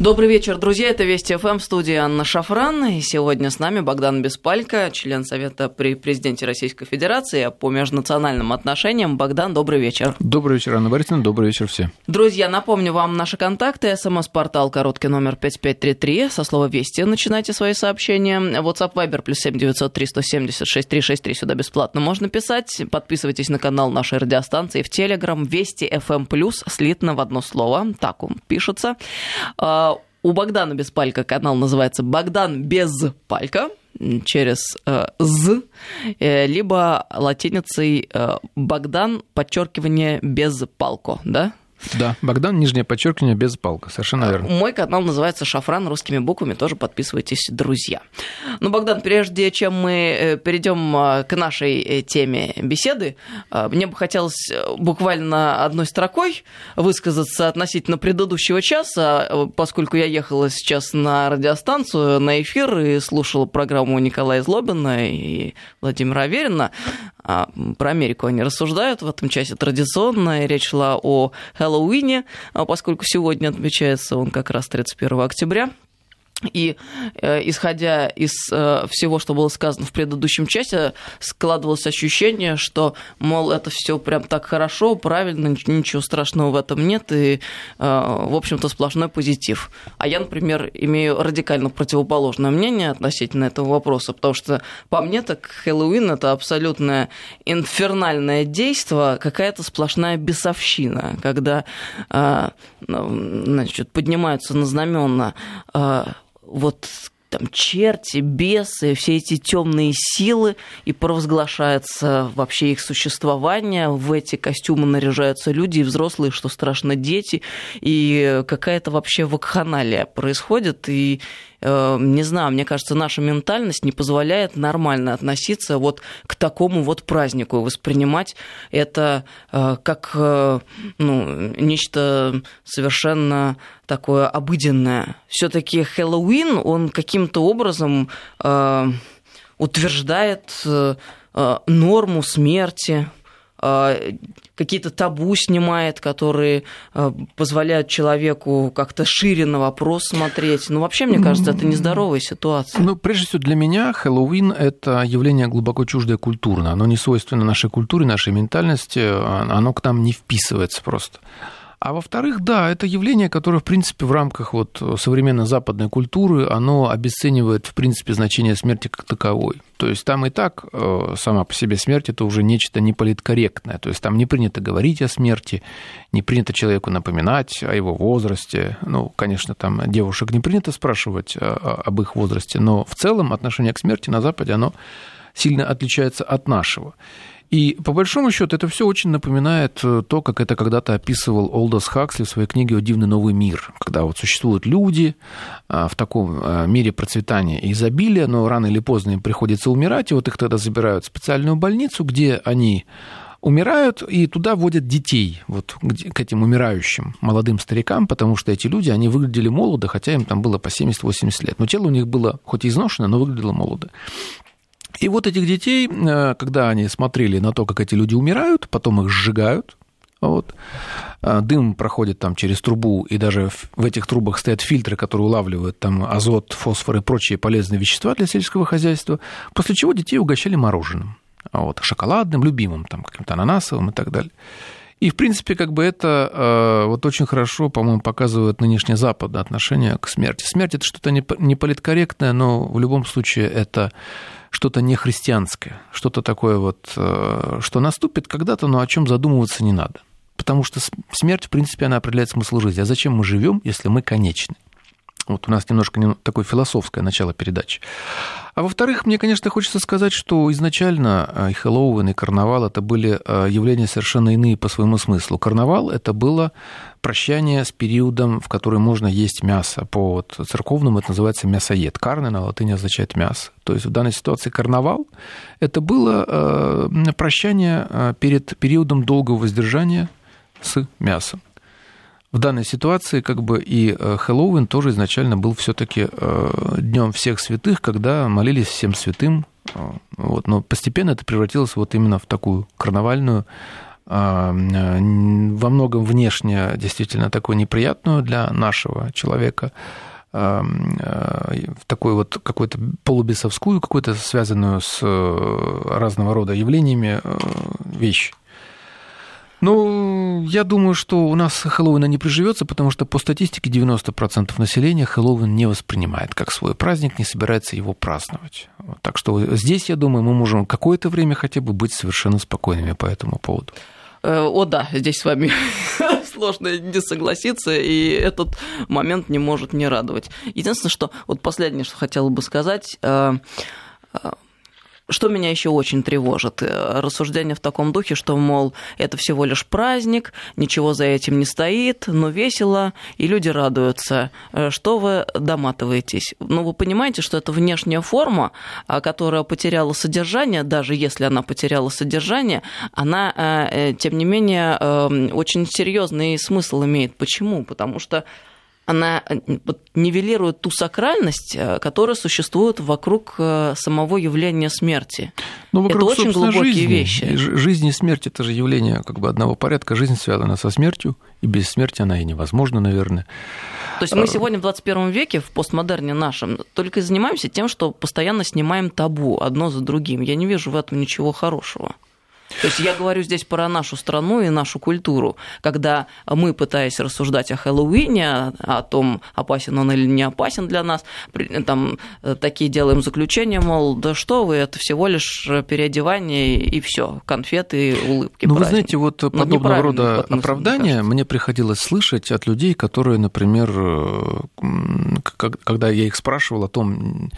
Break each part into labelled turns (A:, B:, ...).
A: Добрый вечер, друзья. Это Вести ФМ, студия Анна Шафран. И сегодня с нами Богдан Беспалько, член Совета при президенте Российской Федерации по межнациональным отношениям. Богдан, добрый вечер.
B: Добрый вечер, Анна Борисовна. Добрый вечер всем.
A: Друзья, напомню вам наши контакты. СМС-портал короткий номер 5533. Со слова «Вести» начинайте свои сообщения. WhatsApp Viber плюс 7903 176 363. Сюда бесплатно можно писать. Подписывайтесь на канал нашей радиостанции в Телеграм. Вести ФМ плюс слитно в одно слово. Так он пишется. У Богдана без палька канал называется Богдан без палька через э, «з», э, либо латиницей э, «Богдан», подчеркивание «без палко», да?
B: Да, Богдан, нижнее подчеркивание, без палка, совершенно
A: а,
B: верно.
A: Мой канал называется «Шафран» русскими буквами, тоже подписывайтесь, друзья. Ну, Богдан, прежде чем мы э, перейдем а, к нашей э, теме беседы, а, мне бы хотелось э, буквально одной строкой высказаться относительно предыдущего часа, поскольку я ехала сейчас на радиостанцию, на эфир и слушала программу Николая Злобина и Владимира Аверина. Про Америку они рассуждают в этом часе традиционно, речь шла о Хэллоуине, а поскольку сегодня отмечается он как раз 31 октября. И э, исходя из э, всего, что было сказано в предыдущем часе, складывалось ощущение, что, мол, это все прям так хорошо, правильно, ничего страшного в этом нет, и, э, в общем-то, сплошной позитив. А я, например, имею радикально противоположное мнение относительно этого вопроса, потому что, по мне, так Хэллоуин – это абсолютное инфернальное действие, какая-то сплошная бесовщина, когда э, значит, поднимаются на знамена э, вот там черти, бесы, все эти темные силы, и провозглашается вообще их существование. В эти костюмы наряжаются люди, и взрослые, что страшно, дети, и какая-то вообще вакханалия происходит, и не знаю, мне кажется, наша ментальность не позволяет нормально относиться вот к такому вот празднику, воспринимать это э, как э, ну, нечто совершенно такое обыденное. Все-таки Хэллоуин, он каким-то образом э, утверждает норму смерти, какие-то табу снимает, которые э, позволяют человеку как-то шире на вопрос смотреть. Ну, вообще, мне кажется, это нездоровая ситуация.
B: Ну, прежде всего, для меня Хэллоуин – это явление глубоко чуждое культурно. Оно не свойственно нашей культуре, нашей ментальности, оно к нам не вписывается просто. А во-вторых, да, это явление, которое, в принципе, в рамках вот современной западной культуры, оно обесценивает, в принципе, значение смерти как таковой. То есть там и так э, сама по себе смерть – это уже нечто неполиткорректное. То есть там не принято говорить о смерти, не принято человеку напоминать о его возрасте. Ну, конечно, там девушек не принято спрашивать э, об их возрасте, но в целом отношение к смерти на Западе, оно сильно отличается от нашего. И по большому счету это все очень напоминает э, то, как это когда-то описывал Олдос Хаксли в своей книге «О дивный новый мир», когда вот существуют люди а, в таком а, мире процветания и изобилия, но рано или поздно им приходится умирать, и вот их тогда забирают в специальную больницу, где они умирают, и туда водят детей, вот к этим умирающим молодым старикам, потому что эти люди, они выглядели молодо, хотя им там было по 70-80 лет. Но тело у них было хоть и изношено, но выглядело молодо. И вот этих детей, э, когда они смотрели на то, как эти люди умирают, потом их сжигают, вот. Э, дым проходит там через трубу, и даже в этих трубах стоят фильтры, которые улавливают там азот, фосфор и прочие полезные вещества для сельского хозяйства, после чего детей угощали мороженым, вот, шоколадным, любимым, там, каким-то ананасовым и так далее. И, в принципе, как бы это э, вот очень хорошо, по-моему, показывает нынешнее западное отношение к смерти. Смерть – это что-то не политкорректное, но в любом случае это что-то нехристианское, что-то такое вот, э, что наступит когда-то, но о чем задумываться не надо. Потому что смерть, в принципе, она определяет смысл жизни. А зачем мы живем, если мы конечны? Вот у нас немножко такое философское начало передачи. А во-вторых, мне, конечно, хочется сказать, что изначально э, и Хэллоуин, и карнавал это были э, явления совершенно иные по своему смыслу. Карнавал это было прощание с периодом, в который можно есть мясо. По вот церковному это называется мясоед. Карны на латыни означает мясо. То есть в данной ситуации карнавал это было э, прощание перед периодом долгого воздержания с мясом в данной ситуации как бы и э, Хэллоуин тоже изначально был все-таки э, днем всех святых, когда молились всем святым. Э, вот, но постепенно это превратилось вот именно в такую карнавальную во многом внешне действительно такую неприятную для нашего человека в такую вот какую-то полубесовскую, какую-то связанную с разного рода явлениями вещь. Ну, я думаю, что у нас Хэллоуина не приживется, потому что по статистике 90% населения Хэллоуин не воспринимает как свой праздник, не собирается его праздновать. Так что здесь, я думаю, мы можем какое-то время хотя бы быть совершенно спокойными по этому поводу.
A: Э, о да, здесь с вами сложно не согласиться, и этот момент не может не радовать. Единственное, что вот последнее, что хотела бы сказать, э, э, что меня еще очень тревожит? Э, рассуждение в таком духе, что, мол, это всего лишь праздник, ничего за этим не стоит, но весело, и люди радуются. Э, что вы доматываетесь? Ну, вы понимаете, что это внешняя форма, а, которая потеряла содержание, даже если она потеряла содержание, она, э, тем не менее, очень серьезный смысл имеет. Почему? Потому что она э, нивелирует ту сакральность, э, которая существует вокруг э, самого явления смерти.
B: Ну, вокруг,
A: это очень глубокие
B: жизни.
A: вещи.
B: Жизнь и смерть – это же явление как бы одного порядка. Жизнь связана со смертью, и без смерти она и невозможна, наверное.
A: То есть мы сегодня в 21 веке, в постмодерне нашем, только занимаемся тем, что постоянно снимаем табу одно за другим. Я не вижу в этом ничего хорошего. То есть я говорю здесь про нашу страну и нашу культуру, когда мы, пытаясь рассуждать о Хэллоуине, о том, опасен он или не опасен для нас, там э, такие делаем заключения, мол, да что вы, это всего лишь переодевание и все, конфеты, улыбки.
B: Ну, вы знаете, вот Но подобного рода оправдания мне приходилось слышать от людей, которые, например, э, когда я их спрашивал о том,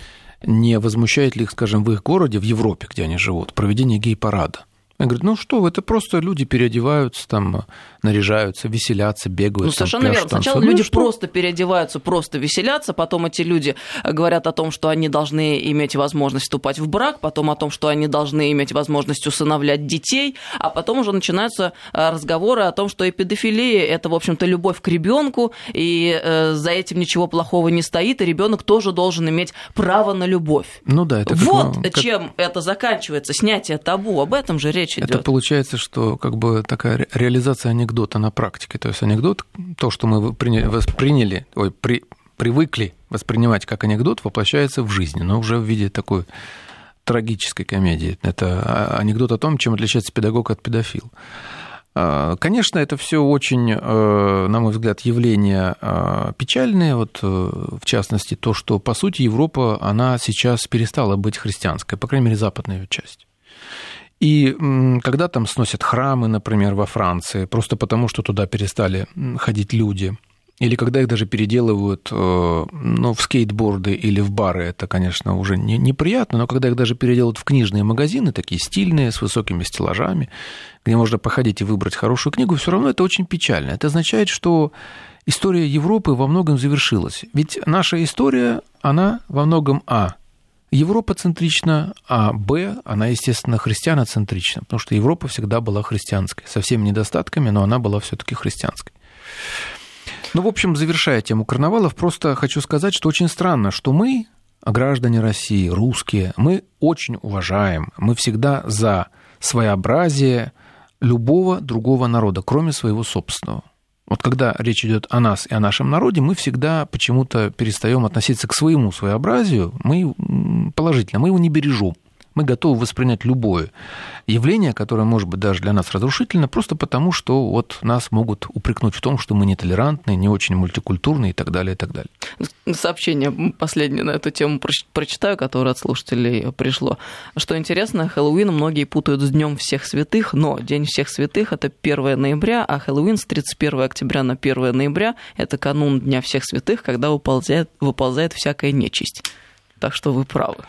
B: не возмущает ли их, скажем, в их городе, в Европе, где они живут, проведение гей-парада. Я говорю, ну что вы, это просто люди переодеваются, там, наряжаются, веселятся, бегают.
A: Ну, совершенно верно. Сначала ну, люди что? просто переодеваются, просто веселятся, потом эти люди говорят о том, что они должны иметь возможность вступать в брак, потом о том, что они должны иметь возможность усыновлять детей, а потом уже начинаются э, разговоры о том, что и педофилия – это, в общем-то, любовь к ребенку, и э, за этим ничего плохого не стоит, и ребенок тоже должен иметь право на любовь.
B: Ну да, это
A: Вот
B: как,
A: как... чем это заканчивается, снятие табу, об этом же речь речь идет.
B: Это получается, что как бы такая реализация анекдота на практике. То есть анекдот, то, что мы восприняли, ой, при, привыкли воспринимать как анекдот, воплощается в жизни, но уже в виде такой трагической комедии. Это а, анекдот о том, чем отличается педагог от педофил. А, конечно, это все очень, э, на мой взгляд, явление а, печальное. Вот, э, в частности, то, что, по сути, Европа, она сейчас перестала быть христианской, по крайней мере, западная ее часть. И когда там сносят храмы, например, во Франции, просто потому, что туда перестали ходить люди, или когда их даже переделывают э, ну, в скейтборды или в бары, это, конечно, уже не, неприятно, но когда их даже переделывают в книжные магазины, такие стильные, с высокими стеллажами, где можно походить и выбрать хорошую книгу, все равно это очень печально. Это означает, что история Европы во многом завершилась. Ведь наша история, она во многом, а, Европа центрична, а Б, она, естественно, христианоцентрична, потому что Европа всегда была христианской, со всеми недостатками, но она была все-таки христианской. Ну, в общем, завершая тему карнавалов, просто хочу сказать, что очень странно, что мы, граждане России, русские, мы очень уважаем, мы всегда за своеобразие любого другого народа, кроме своего собственного. Вот когда речь идет о нас и о нашем народе, мы всегда почему-то перестаем относиться к своему своеобразию, мы положительно, мы его не бережем мы готовы воспринять любое явление, которое может быть даже для нас разрушительно, просто потому, что вот нас могут упрекнуть в том, что мы нетолерантны, не очень мультикультурны и так далее, и так далее.
A: Сообщение последнее на эту тему прочитаю, которое от слушателей пришло. Что интересно, Хэллоуин многие путают с Днем всех святых, но День всех святых – это 1 ноября, а Хэллоуин с 31 октября на 1 ноября – это канун Дня всех святых, когда выползает, выползает всякая нечисть. Так что вы правы.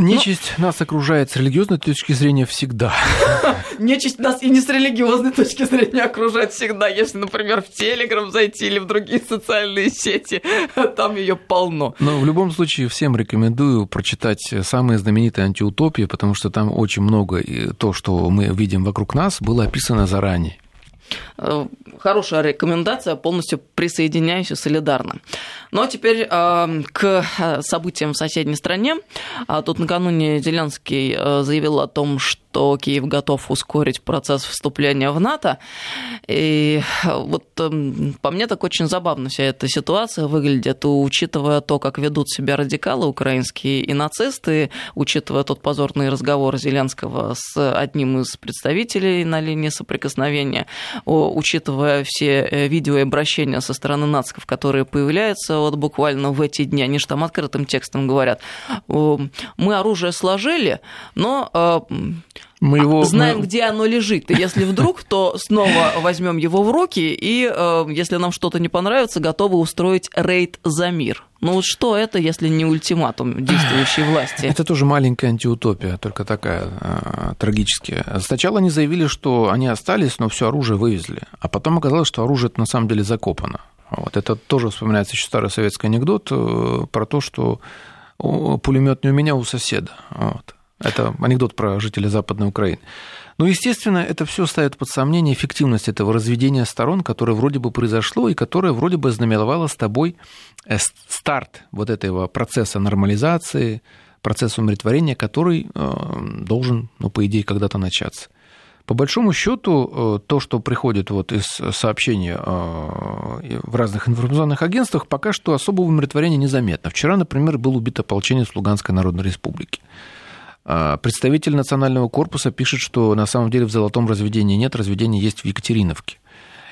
B: Нечисть Но... нас окружает с религиозной точки зрения всегда.
A: Нечисть нас и не с религиозной точки зрения окружает всегда. Если, например, в Телеграм зайти или в другие социальные сети, там ее полно.
B: Но в любом случае всем рекомендую прочитать самые знаменитые антиутопии, потому что там очень много то, что мы видим вокруг нас, было описано заранее.
A: Э, хорошая рекомендация, полностью присоединяюсь и солидарна. Ну а теперь э, к э, событиям в соседней стране. А тут накануне Зеленский заявил о том, что что Киев готов ускорить процесс вступления в НАТО. И вот эм, по мне так очень забавно вся эта ситуация выглядит, учитывая то, как ведут себя радикалы украинские и нацисты, учитывая тот позорный разговор Зеленского с одним из представителей на линии соприкосновения, учитывая все э, видео и обращения со стороны нациков, которые появляются вот буквально в эти дни, они же там открытым текстом говорят, мы оружие сложили, но э, мы его, знаем, мы... где оно лежит. И если вдруг, то снова возьмем его в руки, и э, если нам что-то не понравится, готовы устроить рейд за мир. Ну вот что это, если не ультиматум действующей власти?
B: Это тоже маленькая антиутопия, только такая э, трагическая. Сначала они заявили, что они остались, но все оружие вывезли. А потом оказалось, что оружие на самом деле закопано. Вот это тоже вспоминается еще старый советский анекдот э, про то, что пулемет не у меня, а у соседа. Вот. Это анекдот про жителей Западной Украины. Ну, естественно, это все ставит под сомнение эффективность этого разведения сторон, которое вроде бы произошло и которое вроде бы знаменовало с тобой э, старт вот этого процесса нормализации, процесса умиротворения, который э, должен, ну, по идее, когда-то начаться. По большому счету, э, то, что приходит вот из сообщений в разных информационных агентствах, пока что особого умиротворения незаметно. Вчера, например, был убит ополченец Луганской Народной Республики. А, представитель национального корпуса пишет, что на самом деле в золотом разведении нет, разведение есть в Екатериновке.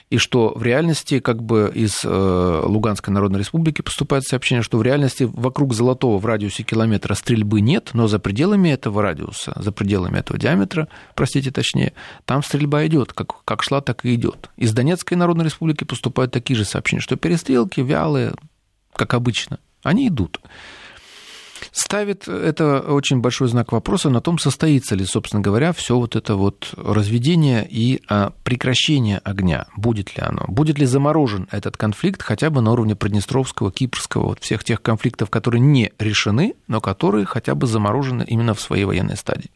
B: И что в реальности, как бы из э, Луганской Народной Республики поступает сообщение, что в реальности вокруг Золотого в радиусе километра стрельбы нет, но за пределами этого радиуса, за пределами этого диаметра, простите точнее, там стрельба идет, как, как шла, так и идет. Из Донецкой Народной Республики поступают такие же сообщения, что перестрелки вялые, как обычно, они идут ставит это очень большой знак вопроса на том, состоится ли, собственно говоря, все вот это вот разведение и а, прекращение огня. Будет ли оно? Будет ли заморожен этот конфликт хотя бы на уровне Приднестровского, Кипрского, вот всех тех конфликтов, которые не решены, но которые хотя бы заморожены именно в своей военной стадии.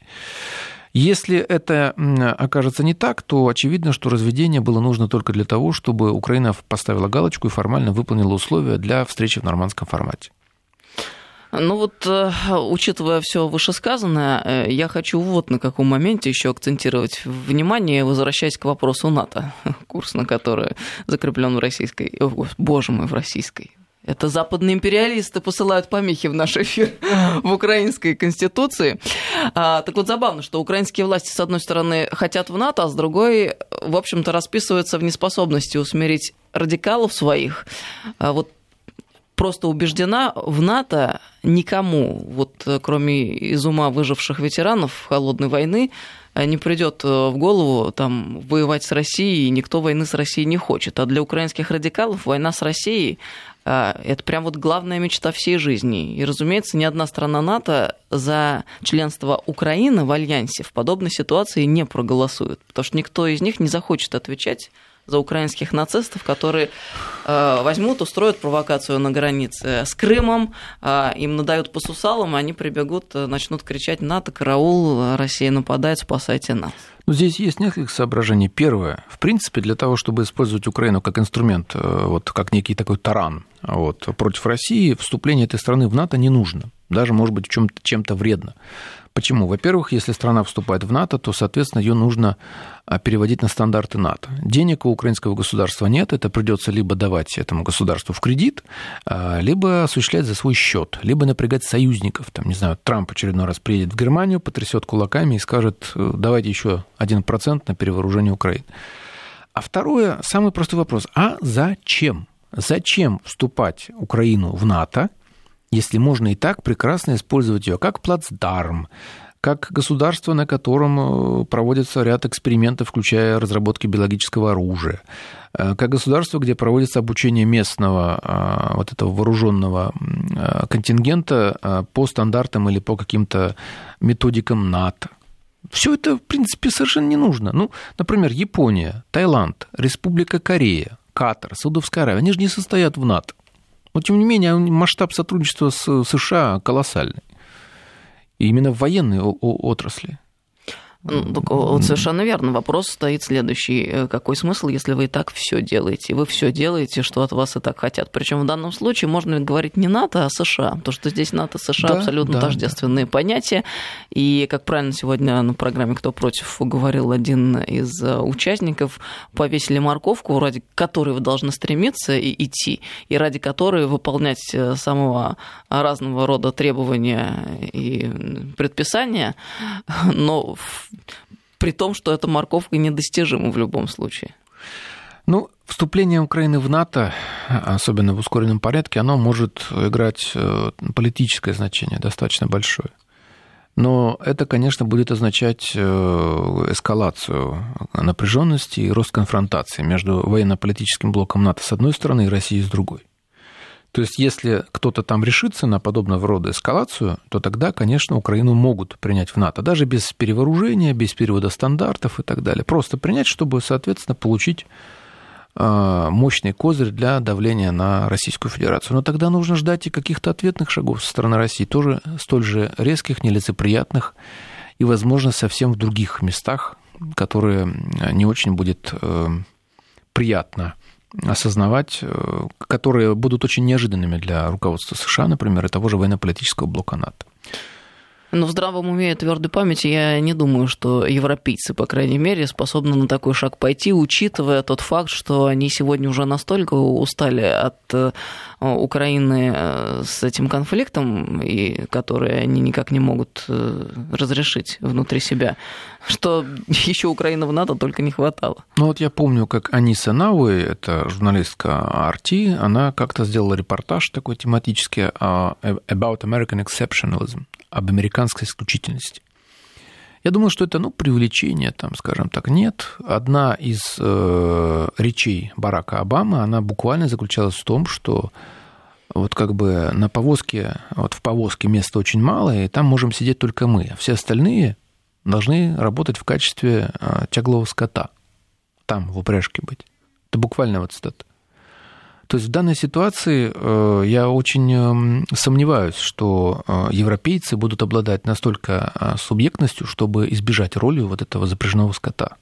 B: Если это окажется не так, то очевидно, что разведение было нужно только для того, чтобы Украина поставила галочку и формально выполнила условия для встречи в нормандском формате.
A: Ну вот, э, учитывая все вышесказанное, э, я хочу вот на каком моменте еще акцентировать внимание, возвращаясь к вопросу НАТО, курс на который закреплен в российской, о, боже мой, в российской, это западные империалисты посылают помехи в наш эфир в украинской конституции. А, так вот, забавно, что украинские власти, с одной стороны, хотят в НАТО, а с другой, в общем-то, расписываются в неспособности усмирить радикалов своих. А вот просто убеждена, в НАТО никому, вот э, кроме из ума выживших ветеранов холодной войны, э, не придет э, в голову там воевать с Россией, никто войны с Россией не хочет. А для украинских радикалов война с Россией это прям вот главная мечта всей жизни. И, разумеется, ни одна страна НАТО за членство Украины в Альянсе в подобной ситуации не проголосует, потому что никто из них не захочет отвечать за украинских нацистов, которые э, возьмут, устроят провокацию на границе с Крымом, э, им надают по сусалам, они прибегут, э, начнут кричать «НАТО, караул, Россия нападает, спасайте нас».
B: Ну, здесь есть несколько соображений. Первое, в принципе, для того, чтобы использовать Украину как инструмент, э, вот как некий такой таран вот, против России, вступление этой страны в НАТО не нужно. Даже, может быть, чем-то вредно. Почему? Во-первых, если страна вступает в НАТО, то, соответственно, ее нужно а, переводить на стандарты НАТО. Денег у украинского государства нет, это придется либо давать этому государству в кредит, а, либо осуществлять за свой счет, либо напрягать союзников. Там, не знаю, Трамп очередной раз приедет в Германию, потрясет кулаками и скажет, «Э, давайте еще 1% на перевооружение Украины. А второе, самый простой вопрос, а зачем? Зачем вступать Украину в НАТО, если можно и так прекрасно использовать ее как плацдарм, как государство, на котором э, проводится ряд экспериментов, включая разработки биологического оружия, э, как государство, где проводится обучение местного э, вот этого вооруженного контингента по стандартам или по каким-то методикам НАТО. Все это, в принципе, совершенно не нужно. Ну, например, Япония, Таиланд, Республика Корея, Катар, Саудовская Аравия, они же не состоят в НАТО. Но, тем не менее, масштаб сотрудничества с США колоссальный. И именно в военной отрасли.
A: Ну, так, вот совершенно верно. Вопрос стоит следующий. Э, какой смысл, если вы и так все делаете? Вы все делаете, что от вас и так хотят. Причем в данном случае можно говорить не НАТО, а США. Потому что здесь НАТО США да, абсолютно да, тождественные да. понятия. И, как правильно сегодня на программе «Кто против» говорил один из э, участников, повесили морковку, ради которой вы должны стремиться и идти, и ради которой выполнять э, самого разного рода требования и предписания. Но при том, что эта морковка недостижима в любом случае.
B: Ну, вступление Украины в НАТО, особенно в ускоренном порядке, оно может играть э, политическое значение достаточно большое. Но это, конечно, будет означать э, эскалацию напряженности и рост конфронтации между военно-политическим блоком НАТО с одной стороны и Россией с другой. То есть, если кто-то там решится на подобного рода эскалацию, то тогда, конечно, Украину могут принять в НАТО, даже без перевооружения, без перевода стандартов и так далее. Просто принять, чтобы, соответственно, получить а, мощный козырь для давления на Российскую Федерацию. Но тогда нужно ждать и каких-то ответных шагов со стороны России, тоже столь же резких, нелицеприятных и, возможно, совсем в других местах, которые не очень будет э, приятно осознавать, э, которые будут очень неожиданными для руководства США, например, и того же военно-политического блока НАТО.
A: Но в здравом уме и твердой памяти я не думаю, что европейцы, по крайней мере, способны на такой шаг пойти, учитывая тот факт, что они сегодня уже настолько устали от э, Украины э, с этим конфликтом, и который они никак не могут разрешить внутри себя, что еще Украина в НАТО только не хватало.
B: Ну вот я помню, как Аниса Науи, это журналистка RT, она как-то сделала репортаж такой тематический а, about American exceptionalism, об американской исключительности. Я думал, что это, ну, привлечение, там, скажем так, нет. Одна из э, речей Барака Обамы, она буквально заключалась в том, что вот как бы на повозке, вот в повозке места очень мало, и там можем сидеть только мы, а все остальные должны работать в качестве э, тяглого скота. Там, в упряжке быть. Это буквально вот цитата. То есть в данной ситуации э, я очень эм, сомневаюсь, что э, европейцы будут обладать настолько э, субъектностью, чтобы избежать роли вот этого запряженного скота.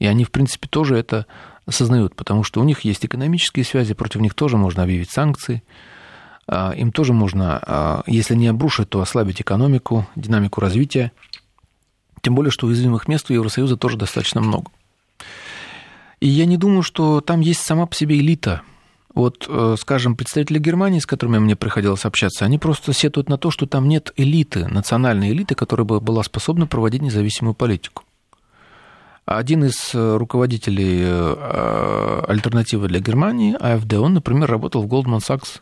B: И они, в принципе, тоже это осознают, потому что у них есть экономические связи, против них тоже можно объявить санкции, им тоже можно, если не обрушить, то ослабить экономику, динамику развития. Тем более, что уязвимых мест у Евросоюза тоже достаточно много. И я не думаю, что там есть сама по себе элита вот, э, скажем, представители Германии, с которыми мне приходилось общаться, они просто сетуют на то, что там нет элиты, национальной элиты, которая бы была способна проводить независимую политику. Один из э, руководителей э, альтернативы для Германии, АФД, он, например, работал в Goldman Sachs.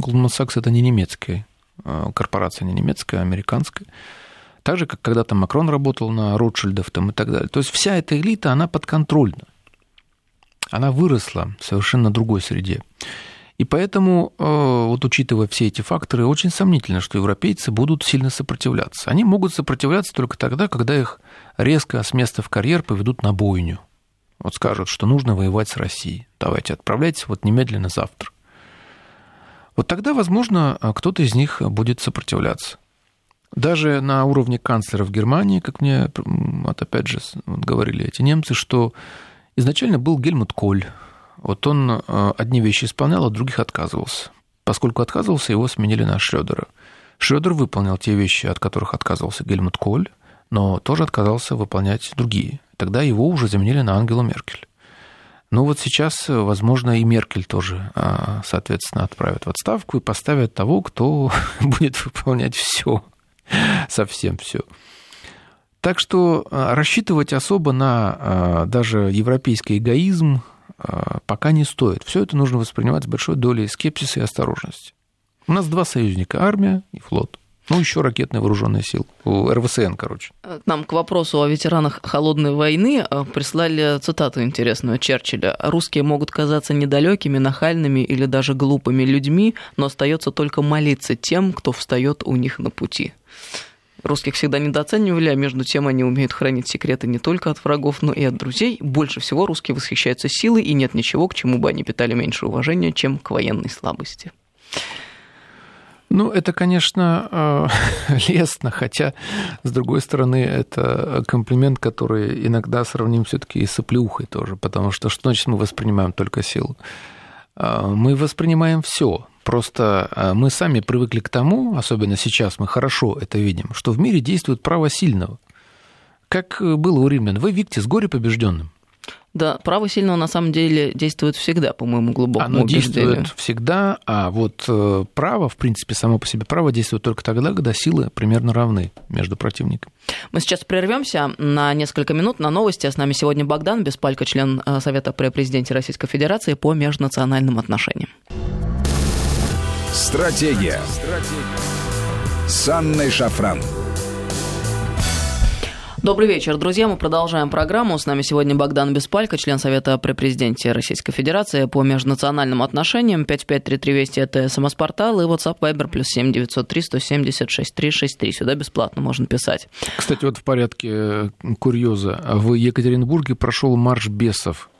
B: Goldman Sachs – это не немецкая корпорация, не немецкая, а американская. Так же, как когда-то Макрон работал на Ротшильдов там, и так далее. То есть вся эта элита, она подконтрольна она выросла в совершенно другой среде. И поэтому, э, вот учитывая все эти факторы, очень сомнительно, что европейцы будут сильно сопротивляться. Они могут сопротивляться только тогда, когда их резко с места в карьер поведут на бойню. Вот скажут, что нужно воевать с Россией. Давайте, отправляйтесь вот немедленно завтра. Вот тогда, возможно, кто-то из них будет сопротивляться. Даже на уровне канцлера в Германии, как мне вот опять же вот говорили эти немцы, что Изначально был Гельмут Коль. Вот он э, одни вещи исполнял, а других отказывался. Поскольку отказывался, его сменили на Шрёдера. Шрёдер выполнял те вещи, от которых отказывался Гельмут Коль, но тоже отказался выполнять другие. Тогда его уже заменили на Ангелу Меркель. Ну вот сейчас, возможно, и Меркель тоже, а, соответственно, отправят в отставку и поставят того, кто будет выполнять все, совсем все. Так что а, рассчитывать особо на а, даже европейский эгоизм а, пока не стоит. Все это нужно воспринимать с большой долей скепсиса и осторожности. У нас два союзника – армия и флот. Ну, еще ракетные вооруженные силы. РВСН, короче.
A: Нам к вопросу о ветеранах холодной войны прислали цитату интересную Черчилля. «Русские могут казаться недалекими, нахальными или даже глупыми людьми, но остается только молиться тем, кто встает у них на пути». Русских всегда недооценивали, а между тем они умеют хранить секреты не только от врагов, но и от друзей. Больше всего русские восхищаются силой, и нет ничего, к чему бы они питали меньше уважения, чем к военной слабости.
B: Ну, это, конечно, э, лестно, хотя, с другой стороны, это комплимент, который иногда сравним все-таки и с оплеухой тоже, потому что что значит мы воспринимаем только силу? Э, мы воспринимаем все. Просто э, мы сами привыкли к тому, особенно сейчас мы хорошо это видим, что в мире действует право сильного. Как было у римлян, вы викте с горе побежденным.
A: Да, право сильного на самом деле действует всегда, по моему глубокому
B: Оно
A: убеждению.
B: действует всегда, а вот э, право, в принципе, само по себе право действует только тогда, когда силы примерно равны между противниками.
A: Мы сейчас прервемся на несколько минут на новости. С нами сегодня Богдан Беспалько, член э, Совета при президенте Российской Федерации по межнациональным отношениям.
C: Стратегия. С Анной Шафран.
A: Добрый вечер, друзья. Мы продолжаем программу. С нами сегодня Богдан Беспалько, член Совета при президенте Российской Федерации по межнациональным отношениям. 5533 Вести – это СМС-портал и WhatsApp Viber плюс 7 903 176 363. Сюда бесплатно можно писать.
B: Кстати, вот в порядке э, курьеза. В Екатеринбурге прошел марш бесов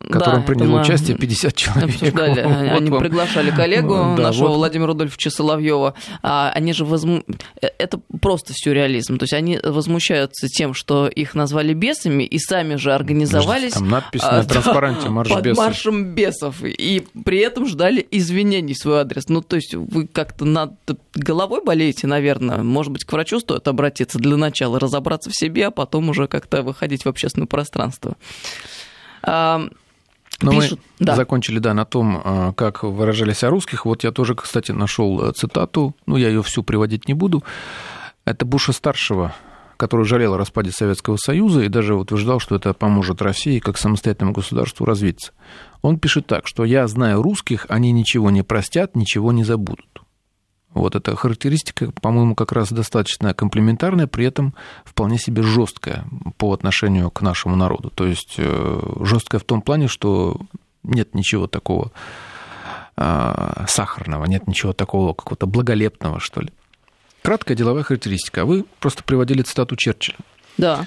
B: в котором да, приняло участие 50 человек.
A: Обсуждали. Вот они вам. приглашали коллегу да, нашего вот. Владимира Рудольфовича Соловьева. А они же возму... Э, это просто сюрреализм. То есть они возмущаются тем, что их назвали бесами, и сами же организовались.
B: Там надпись на транспаранте «Марш
A: под
B: бесов».
A: маршем бесов. И при этом ждали извинений в свой адрес. Ну, то есть вы как-то над головой болеете, наверное. Может быть, к врачу стоит обратиться для начала, разобраться в себе, а потом уже как-то выходить в общественное пространство.
B: Но Пишут, мы да. закончили, да, на том, а, как выражались о русских. Вот я тоже, кстати, нашел э, цитату, ну, я ее всю приводить не буду. Это Буша-старшего, который жалел о распаде Советского Союза и даже утверждал, что это поможет России как самостоятельному государству развиться. Он пишет так, что «я знаю русских, они ничего не простят, ничего не забудут». Вот эта характеристика, по-моему, как раз достаточно комплементарная, при этом вполне себе жесткая по отношению к нашему народу. То есть э, жесткая в том плане, что нет ничего такого а, сахарного, нет ничего такого какого-то благолепного, что ли. Краткая деловая характеристика. Вы просто приводили цитату Черчилля.
A: Да.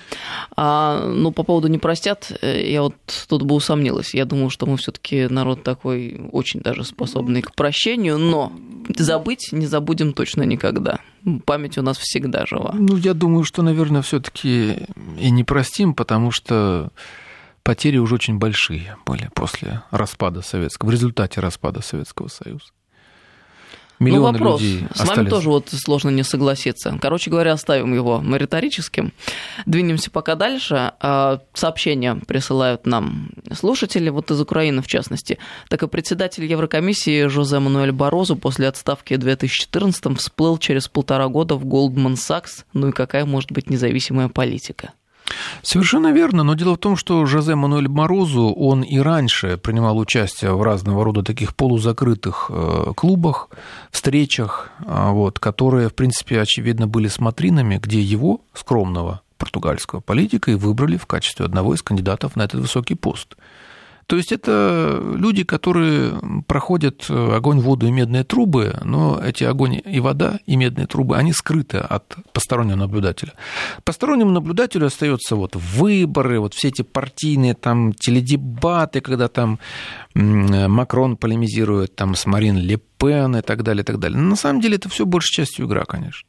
A: А, ну, по поводу не простят, э, я вот тут бы усомнилась. Я думаю, что мы все-таки народ такой очень даже способный к прощению, но забыть не забудем точно никогда. Память у нас всегда жива.
B: Ну, я думаю, что, наверное, все-таки и не простим, потому что потери уже очень большие были после распада Советского, в результате распада Советского Союза. Миллионы
A: ну, вопрос.
B: людей
A: С вами тоже вот сложно не согласиться. Короче говоря, оставим его риторическим. Двинемся пока дальше. А, сообщения присылают нам слушатели, вот из Украины в частности. Так и председатель Еврокомиссии Жозе Мануэль Борозу после отставки в 2014 всплыл через полтора года в Goldman Sachs. Ну и какая может быть независимая политика?
B: Совершенно верно, но дело в том, что Жозе Мануэль Морозу, он и раньше принимал участие в разного рода таких полузакрытых э, клубах, встречах, э, вот, которые, в принципе, очевидно, были смотринами, где его, скромного португальского политика, и выбрали в качестве одного из кандидатов на этот высокий пост. То есть это люди, которые проходят огонь, воду и медные трубы, но эти огонь и вода и медные трубы, они скрыты от постороннего наблюдателя. Постороннему наблюдателю остается вот выборы, вот все эти партийные там теледебаты, когда там Макрон полемизирует там с Марин Ле Пен и так далее, и так далее. Но на самом деле это все большей частью игра, конечно.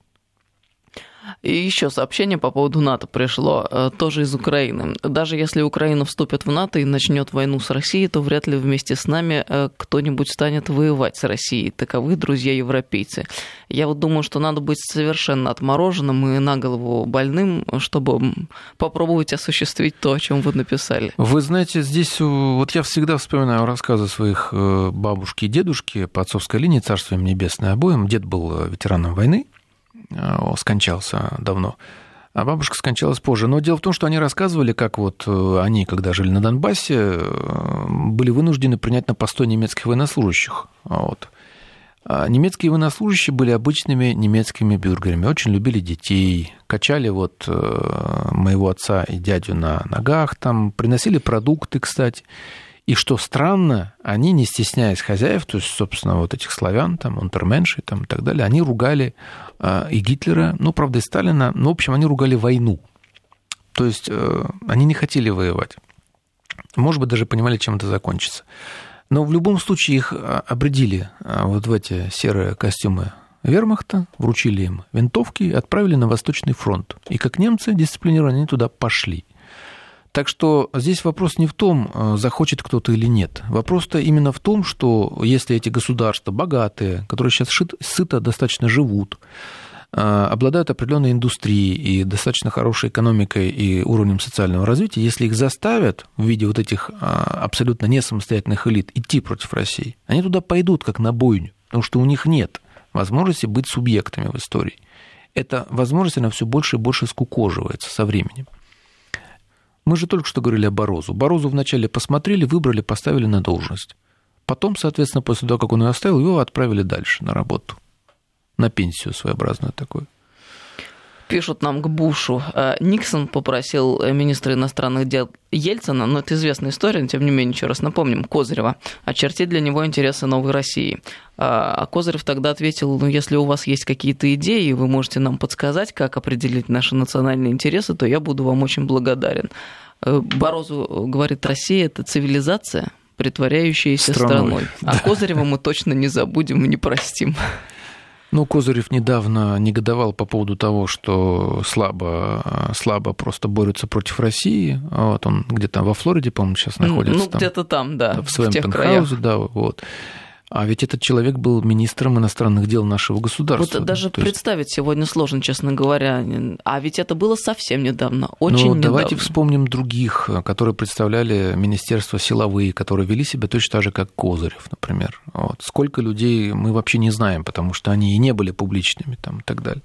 A: И еще сообщение по поводу НАТО пришло, э, тоже из Украины. Даже если Украина вступит в НАТО и начнет войну с Россией, то вряд ли вместе с нами э, кто-нибудь станет воевать с Россией. Таковы друзья-европейцы. Я вот думаю, что надо быть совершенно отмороженным и на голову больным, чтобы попробовать осуществить то, о чем вы написали.
B: Вы знаете, здесь вот я всегда вспоминаю рассказы своих э, бабушки и дедушки по отцовской линии, царство им небесное обоим. Дед был ветераном войны, Э, скончался давно. А бабушка скончалась позже. Но дело в том, что они рассказывали, как вот э, они, когда жили на Донбассе, э, были вынуждены принять на постой немецких военнослужащих. Вот. А немецкие военнослужащие были обычными немецкими бюргерами, очень любили детей, качали вот моего отца и дядю на ногах, там приносили продукты, кстати. И что странно, они, не стесняясь хозяев, то есть, собственно, вот этих славян, там, унтерменши там, и так далее, они ругали э, и Гитлера, ну, правда, и Сталина, ну, в общем, они ругали войну. То есть э, они не хотели воевать. Может быть, даже понимали, чем это закончится. Но в любом случае их а, обредили вот в эти серые костюмы вермахта, вручили им винтовки и отправили на Восточный фронт. И как немцы дисциплинированно они туда пошли. Так что здесь вопрос не в том, э, захочет кто-то или нет. Вопрос-то именно в том, что если эти государства богатые, которые сейчас сыто достаточно живут, э, обладают определенной индустрией и достаточно хорошей экономикой и уровнем социального развития, если их заставят в виде вот этих э, абсолютно не самостоятельных элит идти против России, они туда пойдут как на бойню, потому что у них нет возможности быть субъектами в истории. Эта возможность, она все больше и больше скукоживается со временем. Мы же только что говорили о Борозу. Борозу вначале посмотрели, выбрали, поставили на должность. Потом, соответственно, после того, как он ее оставил, его отправили дальше на работу. На пенсию своеобразную такую
A: пишут нам к Бушу. Э, Никсон попросил э, министра иностранных дел Ельцина, но это известная история, но тем не менее, еще раз напомним, Козырева, очертить для него интересы новой России. Э, а Козырев тогда ответил, ну, если у вас есть какие-то идеи, вы можете нам подсказать, как определить наши национальные интересы, то я буду вам очень благодарен. Борозу говорит, Россия – это цивилизация, притворяющаяся страной. страной. А Козырева мы точно не забудем и не простим.
B: Ну, Козырев недавно негодовал по поводу того, что слабо, слабо просто борются против России. Вот он где-то во Флориде, по-моему, сейчас находится.
A: Ну, где-то там, да.
B: В своем пентхаузе, да, вот. А ведь этот человек был министром иностранных дел нашего государства.
A: Вот даже представить есть... сегодня сложно, честно говоря. А ведь это было совсем недавно, очень
B: ну,
A: недавно.
B: Давайте вспомним других, которые представляли министерство силовые, которые вели себя точно так же, как Козырев, например. Вот. Сколько людей мы вообще не знаем, потому что они и не были публичными там, и так далее.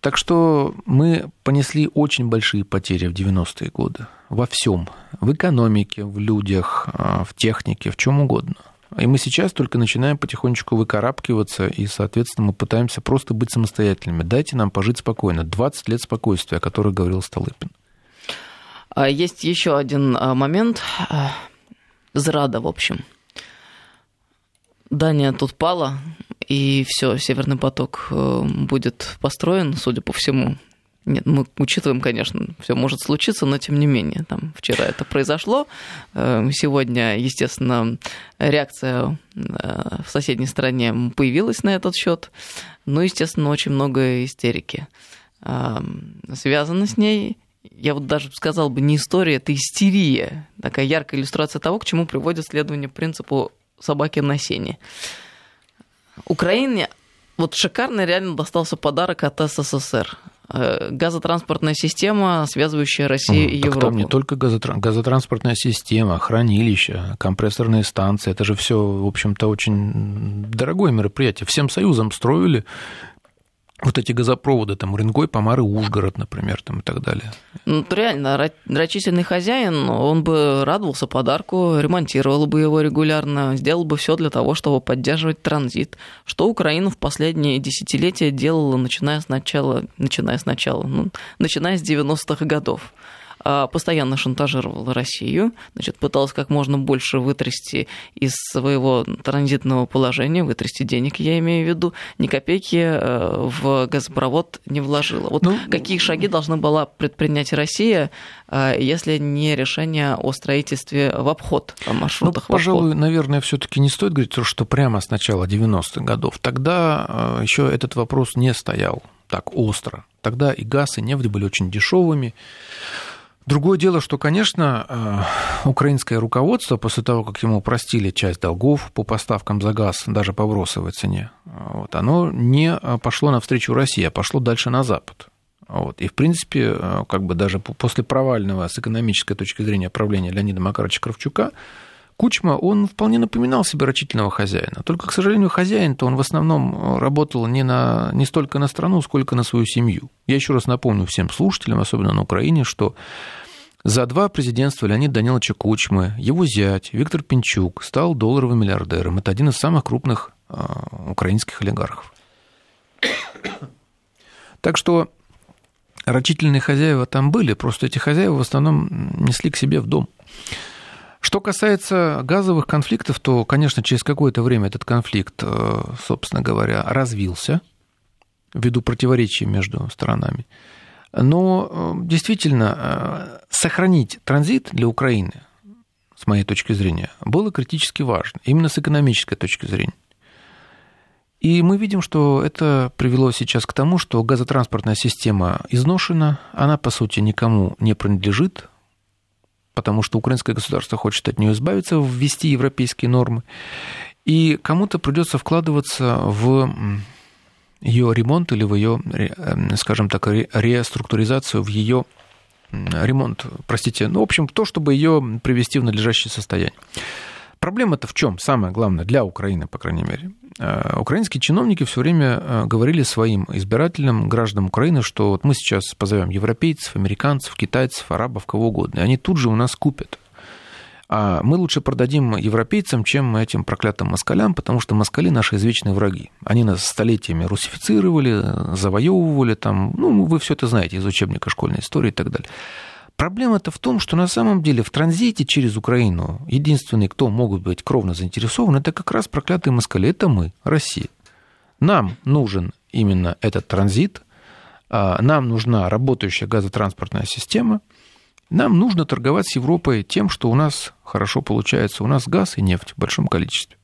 B: Так что мы понесли очень большие потери в 90-е годы во всем. В экономике, в людях, а, в технике, в чем угодно. И мы сейчас только начинаем потихонечку выкарабкиваться, и, соответственно, мы пытаемся просто быть самостоятельными. Дайте нам пожить спокойно. 20 лет спокойствия, о которых говорил Столыпин.
A: А есть еще один а, момент. А, зрада, в общем. Дания тут пала, и все, Северный поток э, будет построен, судя по всему, нет, мы учитываем, конечно, все может случиться, но тем не менее, там вчера это произошло. Эм, сегодня, естественно, реакция э, в соседней стране появилась на этот счет. Ну, естественно, очень много истерики эм, связано с ней. Я вот даже сказал бы, не история, это истерия. Такая яркая иллюстрация того, к чему приводит следование принципу собаки на сене. Украине вот шикарно реально достался подарок от СССР. Э, газотранспортная система, связывающая Россию и Европу.
B: Там не только газотранспортная система, хранилища, компрессорные станции. Это же все, в общем-то, очень дорогое мероприятие. Всем союзом строили вот эти газопроводы, там, Уренгой, Помары, Ужгород, например, там, и так далее.
A: Ну, реально, рачительный хозяин, он бы радовался подарку, ремонтировал бы его регулярно, сделал бы все для того, чтобы поддерживать транзит, что Украина в последние десятилетия делала, начиная с начала, начиная с начала, ну, начиная с 90-х годов. А, постоянно шантажировала Россию, значит, пыталась как можно больше вытрясти из своего транзитного положения, вытрясти денег, я имею в виду, ни копейки э, в газопровод не вложила. Вот ну, какие шаги должна была предпринять Россия, э, если не решение о строительстве в обход маршрутах?
B: Ну, пожалуй, наверное, все-таки не стоит говорить, что прямо с начала 90-х годов. Тогда э, еще этот вопрос не стоял так остро. Тогда и газ, и нефть были очень дешевыми. Другое дело, что, конечно, э, украинское руководство после того, как ему простили часть долгов по поставкам за газ, даже по бросовой цене, вот, оно не пошло навстречу России, а пошло дальше на Запад. Вот. И, в принципе, э, как бы даже после провального с экономической точки зрения правления Леонида Макаровича Кравчука, Кучма, он вполне напоминал себе рачительного хозяина. Только, к сожалению, хозяин-то он в основном работал не, на, не столько на страну, сколько на свою семью. Я еще раз напомню всем слушателям, особенно на Украине, что за два президентства Леонида Даниловича Кучмы его зять Виктор Пинчук стал долларовым миллиардером. Это один из самых крупных а, украинских олигархов. Так что рачительные хозяева там были, просто эти хозяева в основном несли к себе в дом. Что касается газовых конфликтов, то, конечно, через какое-то время этот конфликт, э, собственно говоря, развился ввиду противоречий между сторонами. Но э, действительно, э, сохранить транзит для Украины, с моей точки зрения, было критически важно, именно с экономической точки зрения. И мы видим, что это привело сейчас к тому, что газотранспортная система изношена, она, по сути, никому не принадлежит, потому что украинское государство хочет от нее избавиться, ввести европейские нормы. И кому-то придется вкладываться в ее ремонт или в ее, эм, скажем так, реструктуризацию, в ее ремонт, простите, ну, в общем, то, чтобы ее привести в надлежащее состояние. Проблема-то в чем? Самое главное для Украины, по крайней мере. Э, украинские чиновники все время э, говорили своим избирателям, гражданам Украины, что вот мы сейчас позовем европейцев, американцев, китайцев, арабов, кого угодно, и они тут же у нас купят. А мы лучше продадим европейцам, чем этим проклятым москалям, потому что москали наши извечные враги. Они нас столетиями русифицировали, завоевывали там, ну, вы все это знаете из учебника школьной истории и так далее. Проблема-то в том, что на самом деле в транзите через Украину единственные, кто могут быть кровно заинтересованы, это как раз проклятые москали, это мы, Россия. Нам нужен именно этот транзит, а, нам нужна работающая газотранспортная система, нам нужно торговать с Европой тем, что у нас хорошо получается. У нас газ и нефть в большом количестве.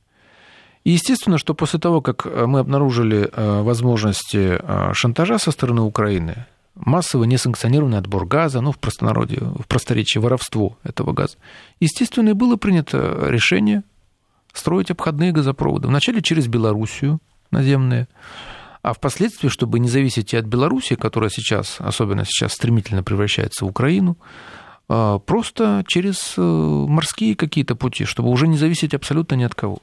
B: И естественно, что после того, как мы обнаружили а, возможности а, шантажа со стороны Украины, массовый несанкционированный отбор газа, ну, в простонародье, в просторечии воровство этого газа. Естественно, и было принято решение строить обходные газопроводы. Вначале через Белоруссию наземные, а впоследствии, чтобы не зависеть и от Белоруссии, которая сейчас, особенно сейчас, стремительно превращается в Украину, а, просто через э, морские какие-то пути, чтобы уже не зависеть абсолютно ни от кого.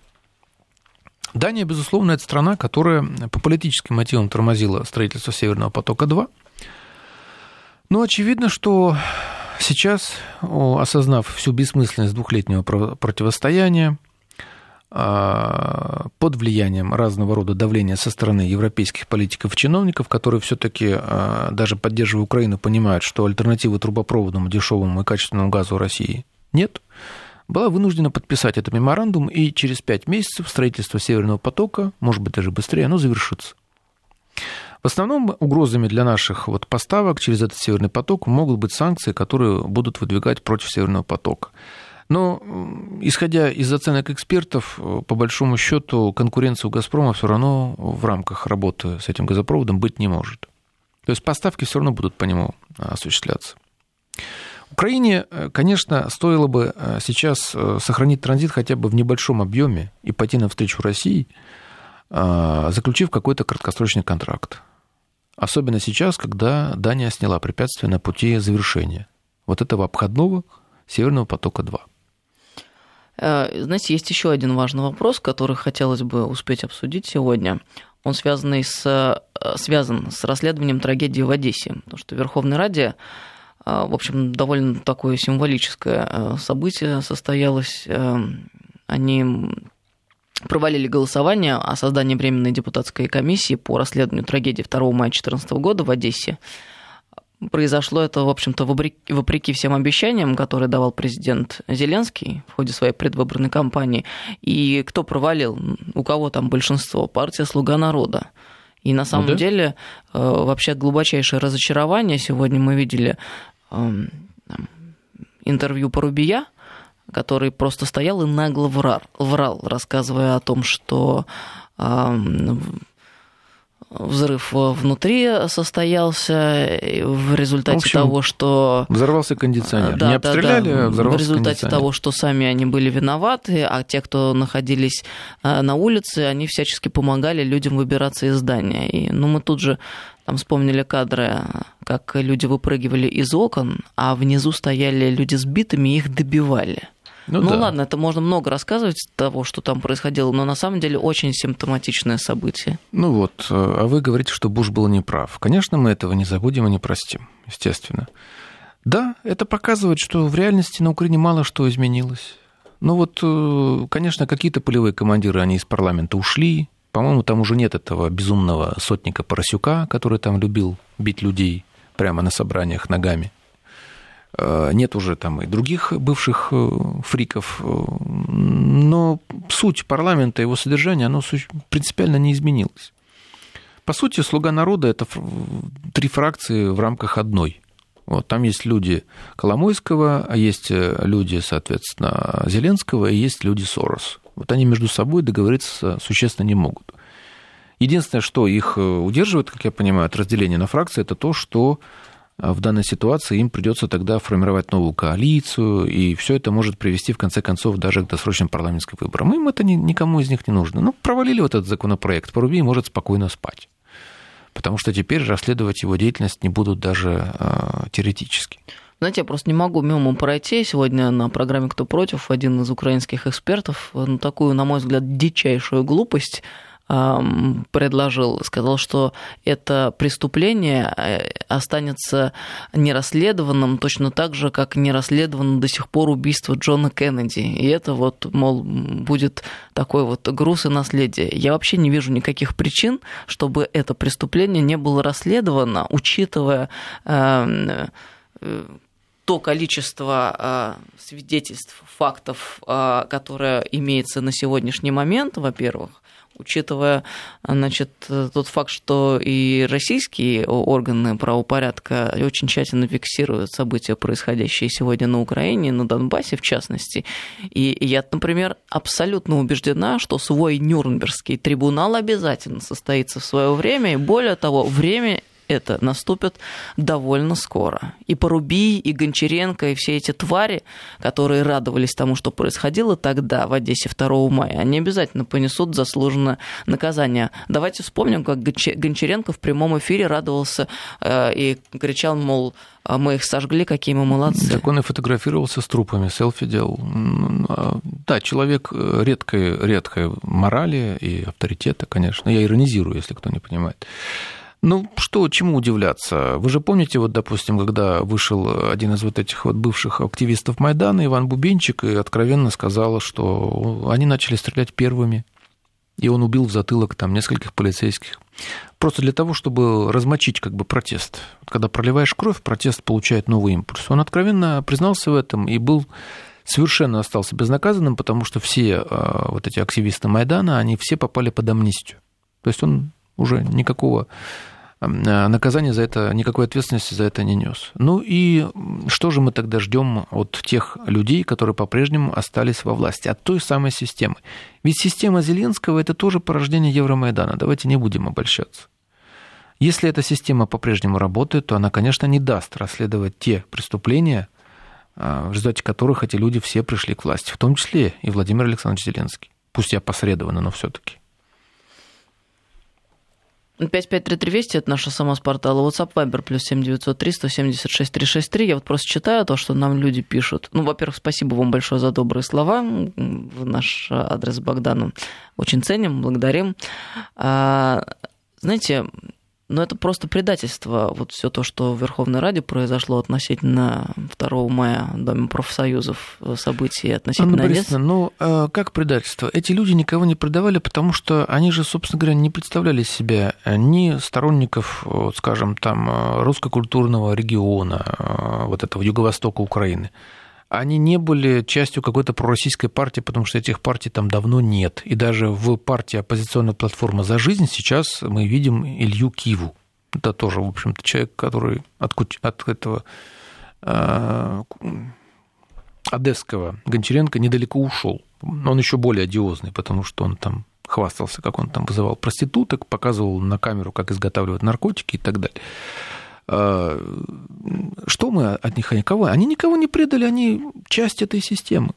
B: Дания, безусловно, это страна, которая по политическим мотивам тормозила строительство Северного потока-2 – ну, очевидно, что сейчас, осознав всю бессмысленность двухлетнего противостояния, под влиянием разного рода давления со стороны европейских политиков и чиновников, которые все-таки, а, даже поддерживая Украину, понимают, что альтернативы трубопроводному, дешевому и качественному газу России нет, была вынуждена подписать этот меморандум, и через пять месяцев строительство Северного потока, может быть, даже быстрее, оно завершится. В основном угрозами для наших вот поставок через этот Северный поток могут быть санкции, которые будут выдвигать против Северного потока. Но, исходя из оценок экспертов, по большому счету конкуренция у «Газпрома» все равно в рамках работы с этим газопроводом быть не может. То есть поставки все равно будут по нему осуществляться. Украине, конечно, стоило бы сейчас сохранить транзит хотя бы в небольшом объеме и пойти навстречу России, заключив какой-то краткосрочный контракт. Особенно сейчас, когда Дания сняла препятствия на пути завершения вот этого обходного Северного потока-2.
A: Э, знаете, есть еще один важный вопрос, который хотелось бы успеть обсудить сегодня. Он связанный с, э, связан с расследованием трагедии в Одессе. Потому что Верховной Раде, э, в общем, довольно такое символическое событие состоялось. Они провалили голосование о создании Временной депутатской комиссии по расследованию трагедии 2 мая 2014 года в Одессе. Произошло это, в общем-то, вопреки всем обещаниям, которые давал президент Зеленский в ходе своей предвыборной кампании. И кто провалил? У кого там большинство? Партия «Слуга народа». И на самом ну, да? деле э, вообще глубочайшее разочарование. Сегодня мы видели эм, интервью Порубия, который просто стоял и нагло врал, врал рассказывая о том, что взрыв внутри состоялся в результате в общем, того, что...
B: Взорвался кондиционер. Да, Не обстреляли, да, да. а взорвался
A: В результате того, что сами они были виноваты, а те, кто находились а, на улице, они всячески помогали людям выбираться из здания. И, ну, мы тут же там вспомнили кадры, как люди выпрыгивали из окон, а внизу стояли люди с битами и их добивали. Ну, ну да. ладно, это можно много рассказывать того, что там происходило, но на самом деле очень симптоматичное событие.
B: Ну вот, э, а вы говорите, что Буш был неправ. Конечно, мы этого не забудем и не простим, естественно. Да, это показывает, что в реальности на Украине мало что изменилось. Ну вот, э, конечно, какие-то полевые командиры, они из парламента ушли. По-моему, там уже нет этого безумного сотника Поросюка, который там любил бить людей прямо на собраниях ногами. Э, нет уже там и других бывших э, фриков, э, но суть парламента, его содержание, оно принципиально не изменилось. По сути, «Слуга народа» — это три фракции в рамках одной. Вот, там есть люди Коломойского, а есть люди, соответственно, Зеленского, и есть люди Сорос. Вот они между собой договориться существенно не могут. Единственное, что их удерживает, как я понимаю, от разделения на фракции, это то, что в данной ситуации им придется тогда формировать новую коалицию, и все это может привести, в конце концов, даже к досрочным парламентским выборам. Им это никому из них не нужно. Ну, провалили вот этот законопроект, Поруби может спокойно спать. Потому что теперь расследовать его деятельность не будут даже э, теоретически.
A: Знаете, я просто не могу мимо пройти. Сегодня на программе «Кто против» один из украинских экспертов ну, такую, на мой взгляд, дичайшую глупость предложил, сказал, что это преступление э, останется нерасследованным точно так же, как не расследовано до сих пор убийство Джона Кеннеди. И это вот, мол, будет такой вот груз и наследие. Я вообще не вижу никаких причин, чтобы это преступление не было расследовано, учитывая э, то количество свидетельств, фактов, которое имеется на сегодняшний момент, во-первых, учитывая значит, тот факт, что и российские органы правопорядка очень тщательно фиксируют события, происходящие сегодня на Украине, на Донбассе в частности. И я, например, абсолютно убеждена, что свой Нюрнбергский трибунал обязательно состоится в свое время, и более того, время это наступит довольно скоро. И Поруби, и Гончаренко, и все эти твари, которые радовались тому, что происходило тогда в Одессе 2 мая, они обязательно понесут заслуженное наказание. Давайте вспомним, как Гончаренко в прямом эфире радовался э, и кричал, мол, «А мы их сожгли, какие мы молодцы.
B: Так он и фотографировался с трупами, селфи делал. А, да, человек э, редкой, редкой морали и авторитета, конечно. Я иронизирую, если кто не понимает. Ну, что, чему удивляться? Вы же помните, вот, допустим, когда вышел один из вот этих вот бывших активистов Майдана, Иван Бубенчик, и откровенно сказал, что они начали стрелять первыми, и он убил в затылок там нескольких полицейских. Просто для того, чтобы размочить как бы протест. Когда проливаешь кровь, протест получает новый импульс. Он откровенно признался в этом и был совершенно остался безнаказанным, потому что все а, вот эти активисты Майдана, они все попали под амнистию. То есть он уже никакого наказание за это, никакой ответственности за это не нес. Ну и что же мы тогда ждем от тех людей, которые по-прежнему остались во власти, от той самой системы? Ведь система Зеленского – это тоже порождение Евромайдана, давайте не будем обольщаться. Если эта система по-прежнему работает, то она, конечно, не даст расследовать те преступления, э, в результате которых эти люди все пришли к власти, в том числе и Владимир Александрович Зеленский. Пусть я посредованно, но все-таки.
A: 553320 это наша сама с портала WhatsApp Viber плюс 7903 176 363. Я вот просто читаю то, что нам люди пишут. Ну, во-первых, спасибо вам большое за добрые слова в наш адрес Богдану. Очень ценим, благодарим. А, знаете, но это просто предательство. Вот все то, что в Верховной Раде произошло относительно 2 мая Доме профсоюзов событий относительно
B: Анна Борисовна, ну а как предательство? Эти люди никого не предавали, потому что они же, собственно говоря, не представляли себя ни сторонников, вот, скажем, там, русско-культурного региона, вот этого юго-востока Украины они не были частью какой-то пророссийской партии, потому что этих партий там давно нет. И даже в партии оппозиционная платформа «За жизнь» сейчас мы видим Илью Киву. Это тоже, в общем-то, человек, который от, от этого э, одесского Гончаренко недалеко ушел. Он еще более одиозный, потому что он там хвастался, как он там вызывал проституток, показывал на камеру, как изготавливают наркотики и так далее. А, что мы от них, никого? Они никого не предали, они часть этой системы.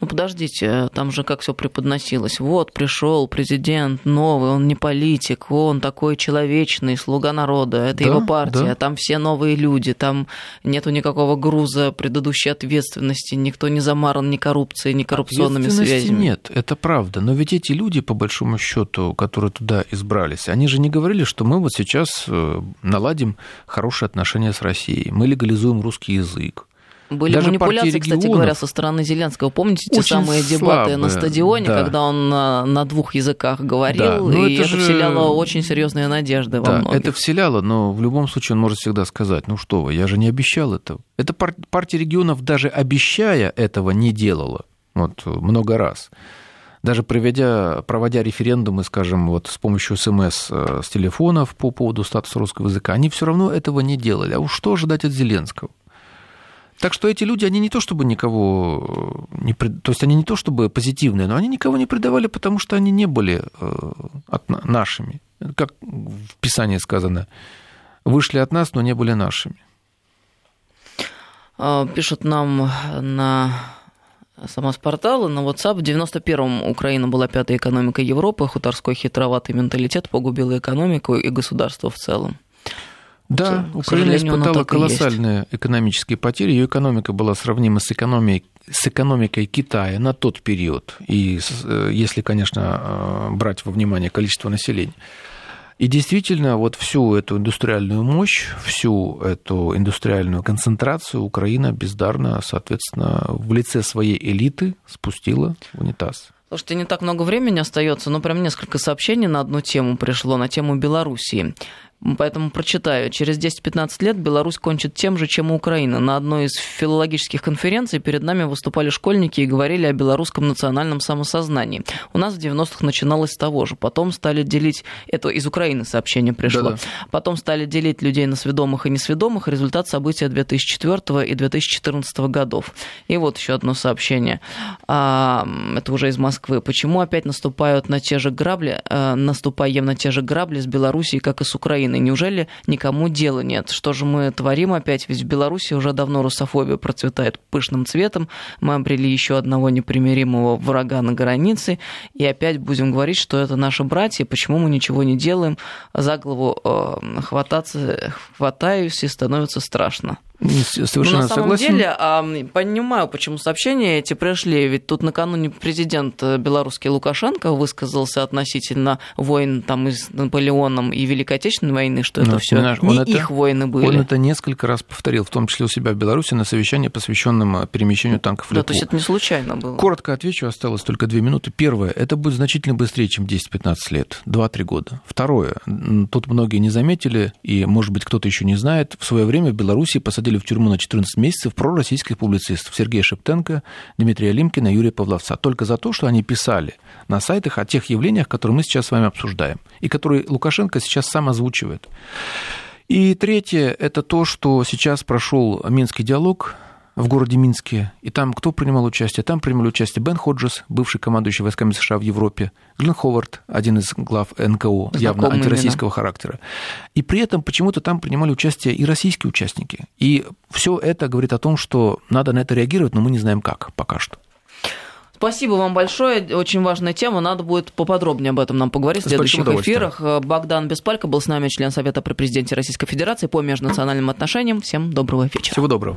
A: Ну подождите, там же как все преподносилось. Вот пришел президент новый, он не политик, он такой человечный, слуга народа, это да, его партия, да. там все новые люди, там нету никакого груза предыдущей ответственности, никто не замаран ни коррупцией, ни коррупционными связями.
B: Нет, это правда. Но ведь эти люди, по большому счету, которые туда избрались, они же не говорили, что мы вот сейчас э, наладим хорошие отношения с Россией, мы легализуем русский язык
A: были Даже манипуляции, кстати говоря, со стороны Зеленского. Помните те самые дебаты слабые, на стадионе, да. когда он на, на двух языках говорил, да, и это, это же... вселяло очень серьезные надежды да, во многих.
B: Это вселяло, но в любом случае он может всегда сказать, ну что вы, я же не обещал этого. Это партия регионов даже обещая этого не делала. Вот много раз даже проведя, проводя референдумы, скажем, вот с помощью СМС э, с телефонов по поводу статуса русского языка, они все равно этого не делали. А уж что ожидать от Зеленского? Так что эти люди, они не то чтобы никого, э, не, то есть они не то чтобы позитивные, но они никого не предавали, потому что они не были э, нашими. как в Писании сказано, вышли от нас, но не были нашими.
A: А, пишут нам на Самоспорталы на WhatsApp. В 91-м Украина была пятой экономикой Европы, хуторской хитроватый менталитет погубил экономику и государство в целом.
B: Да, К Украина испытала колоссальные экономические потери. Ее экономика была сравнима с экономией, с экономикой Китая на тот период. И э, если, конечно, э, брать во внимание количество населения. И действительно, вот всю эту индустриальную мощь, всю эту индустриальную концентрацию Украина бездарно, соответственно, в лице своей элиты спустила в унитаз.
A: Слушайте, не так много времени остается, но прям несколько сообщений на одну тему пришло, на тему Белоруссии. Поэтому прочитаю. Через 10-15 лет Беларусь кончит тем же, чем и Украина. На одной из филологических конференций перед нами выступали школьники и говорили о белорусском национальном самосознании. У нас в 90-х начиналось с того же. Потом стали делить... Это из Украины сообщение пришло. Да-да. Потом стали делить людей на сведомых и несведомых. Результат события 2004 и 2014 годов. И вот еще одно сообщение. А, это уже из Москвы. Почему опять наступают на те же грабли, э, наступаем на те же грабли с Белоруссией, как и с Украиной? Украины. Неужели никому дела нет? Что же мы творим опять? Ведь в Беларуси уже давно русофобия процветает пышным цветом. Мы обрели еще одного непримиримого врага на границе. И опять будем говорить, что это наши братья. Почему мы ничего не делаем? За голову э, хвататься, хватаюсь и становится страшно.
B: Совершенно
A: ну, на самом
B: согласен.
A: деле, понимаю, почему сообщения эти пришли. Ведь тут накануне президент э, белорусский Лукашенко высказался относительно войн там и с Наполеоном и Великой Отечественной войны, что это все не это, их войны были.
B: Он это несколько раз повторил, в том числе у себя в Беларуси, на совещании, посвященном э, перемещению танков в Литву.
A: Да, то есть это не случайно было.
B: Коротко отвечу, осталось только две минуты. Первое, это будет значительно быстрее, чем 10-15 лет, 2-3 года. Второе, тут многие не заметили, и, может быть, кто-то еще не знает, в свое время в Беларуси посадили посадили в тюрьму на 14 месяцев пророссийских публицистов Сергея Шептенко, Дмитрия Лимкина, Юрия Павловца. Только за то, что они писали на сайтах о тех явлениях, которые мы сейчас с вами обсуждаем, и которые Лукашенко сейчас сам озвучивает. И третье – это то, что сейчас прошел Минский диалог, в городе Минске. И там кто принимал участие? Там принимали участие Бен Ходжес, бывший командующий войсками США в Европе, Глен Ховард, один из глав НКО, Знакомые явно антироссийского имена. характера. И при этом почему-то там принимали участие и российские участники. И все это говорит о том, что надо на это реагировать, но мы не знаем как пока что.
A: Спасибо вам большое. Очень важная тема. Надо будет поподробнее об этом нам поговорить в следующих эфирах. Богдан Беспалько был с нами, член Совета при президенте Российской Федерации по межнациональным отношениям. Всем доброго вечера.
B: Всего доброго.